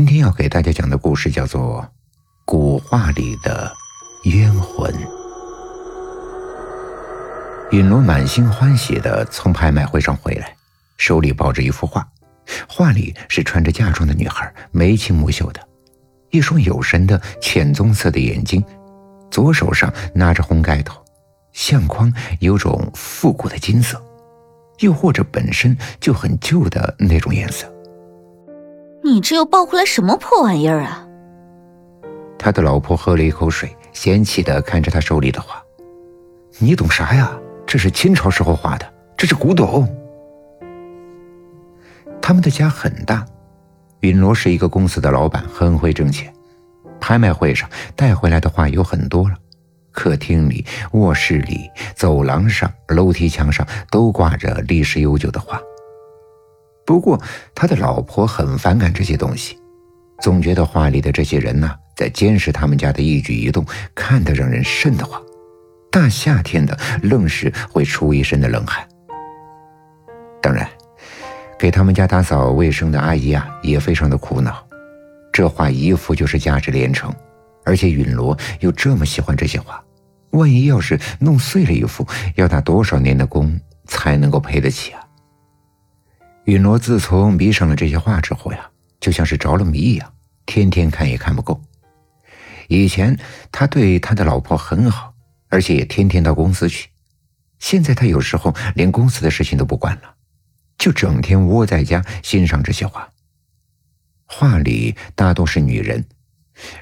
今天要给大家讲的故事叫做《古画里的冤魂》。允罗满心欢喜的从拍卖会上回来，手里抱着一幅画，画里是穿着嫁妆的女孩，眉清目秀的，一双有神的浅棕色的眼睛，左手上拿着红盖头，相框有种复古的金色，又或者本身就很旧的那种颜色。你这又抱回来什么破玩意儿啊？他的老婆喝了一口水，嫌弃的看着他手里的画：“你懂啥呀？”这是清朝时候画的，这是古董。他们的家很大，允罗是一个公司的老板，很会挣钱。拍卖会上带回来的画有很多了，客厅里、卧室里、走廊上、楼梯墙上都挂着历史悠久的画。不过他的老婆很反感这些东西，总觉得画里的这些人呢，在监视他们家的一举一动，看得让人瘆得慌。大夏天的，愣是会出一身的冷汗。当然，给他们家打扫卫生的阿姨啊，也非常的苦恼。这画一幅就是价值连城，而且允罗又这么喜欢这些画，万一要是弄碎了一幅，要打多少年的工才能够赔得起啊？允罗自从迷上了这些画之后呀，就像是着了迷一样，天天看也看不够。以前他对他的老婆很好。而且也天天到公司去，现在他有时候连公司的事情都不管了，就整天窝在家欣赏这些画。画里大多是女人，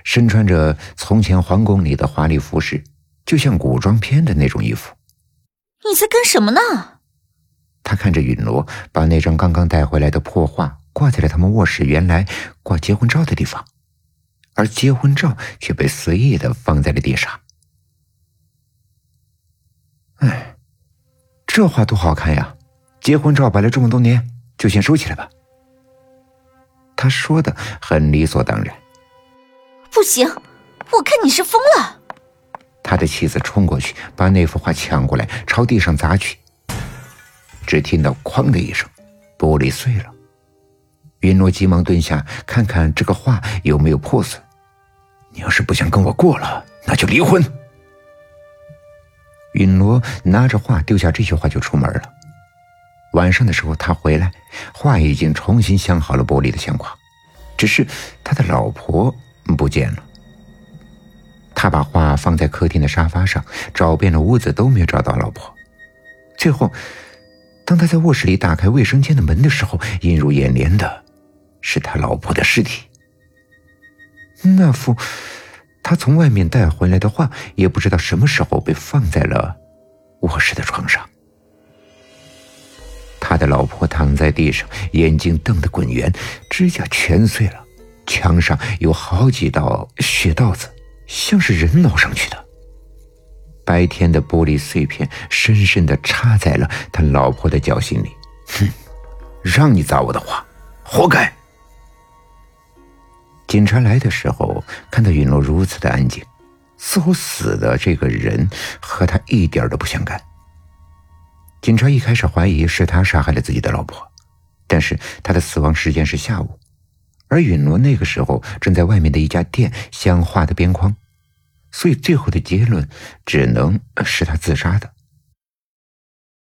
身穿着从前皇宫里的华丽服饰，就像古装片的那种衣服。你在干什么呢？他看着允罗把那张刚刚带回来的破画挂在了他们卧室原来挂结婚照的地方，而结婚照却被随意的放在了地上。哎，这画多好看呀！结婚照摆了这么多年，就先收起来吧。他说的很理所当然。不行，我看你是疯了！他的妻子冲过去，把那幅画抢过来，朝地上砸去。只听到“哐”的一声，玻璃碎了。云诺急忙蹲下，看看这个画有没有破损。你要是不想跟我过了，那就离婚。允罗拿着画丢下这句话就出门了。晚上的时候他回来，画已经重新镶好了玻璃的相框，只是他的老婆不见了。他把画放在客厅的沙发上，找遍了屋子都没有找到老婆。最后，当他在卧室里打开卫生间的门的时候，映入眼帘的是他老婆的尸体。那幅。他从外面带回来的画，也不知道什么时候被放在了卧室的床上。他的老婆躺在地上，眼睛瞪得滚圆，指甲全碎了，墙上有好几道血道子，像是人挠上去的。白天的玻璃碎片深深的插在了他老婆的脚心里。哼，让你砸我的画，活该。警察来的时候，看到允诺如此的安静，似乎死的这个人和他一点都不相干。警察一开始怀疑是他杀害了自己的老婆，但是他的死亡时间是下午，而允诺那个时候正在外面的一家店镶画的边框，所以最后的结论只能是他自杀的。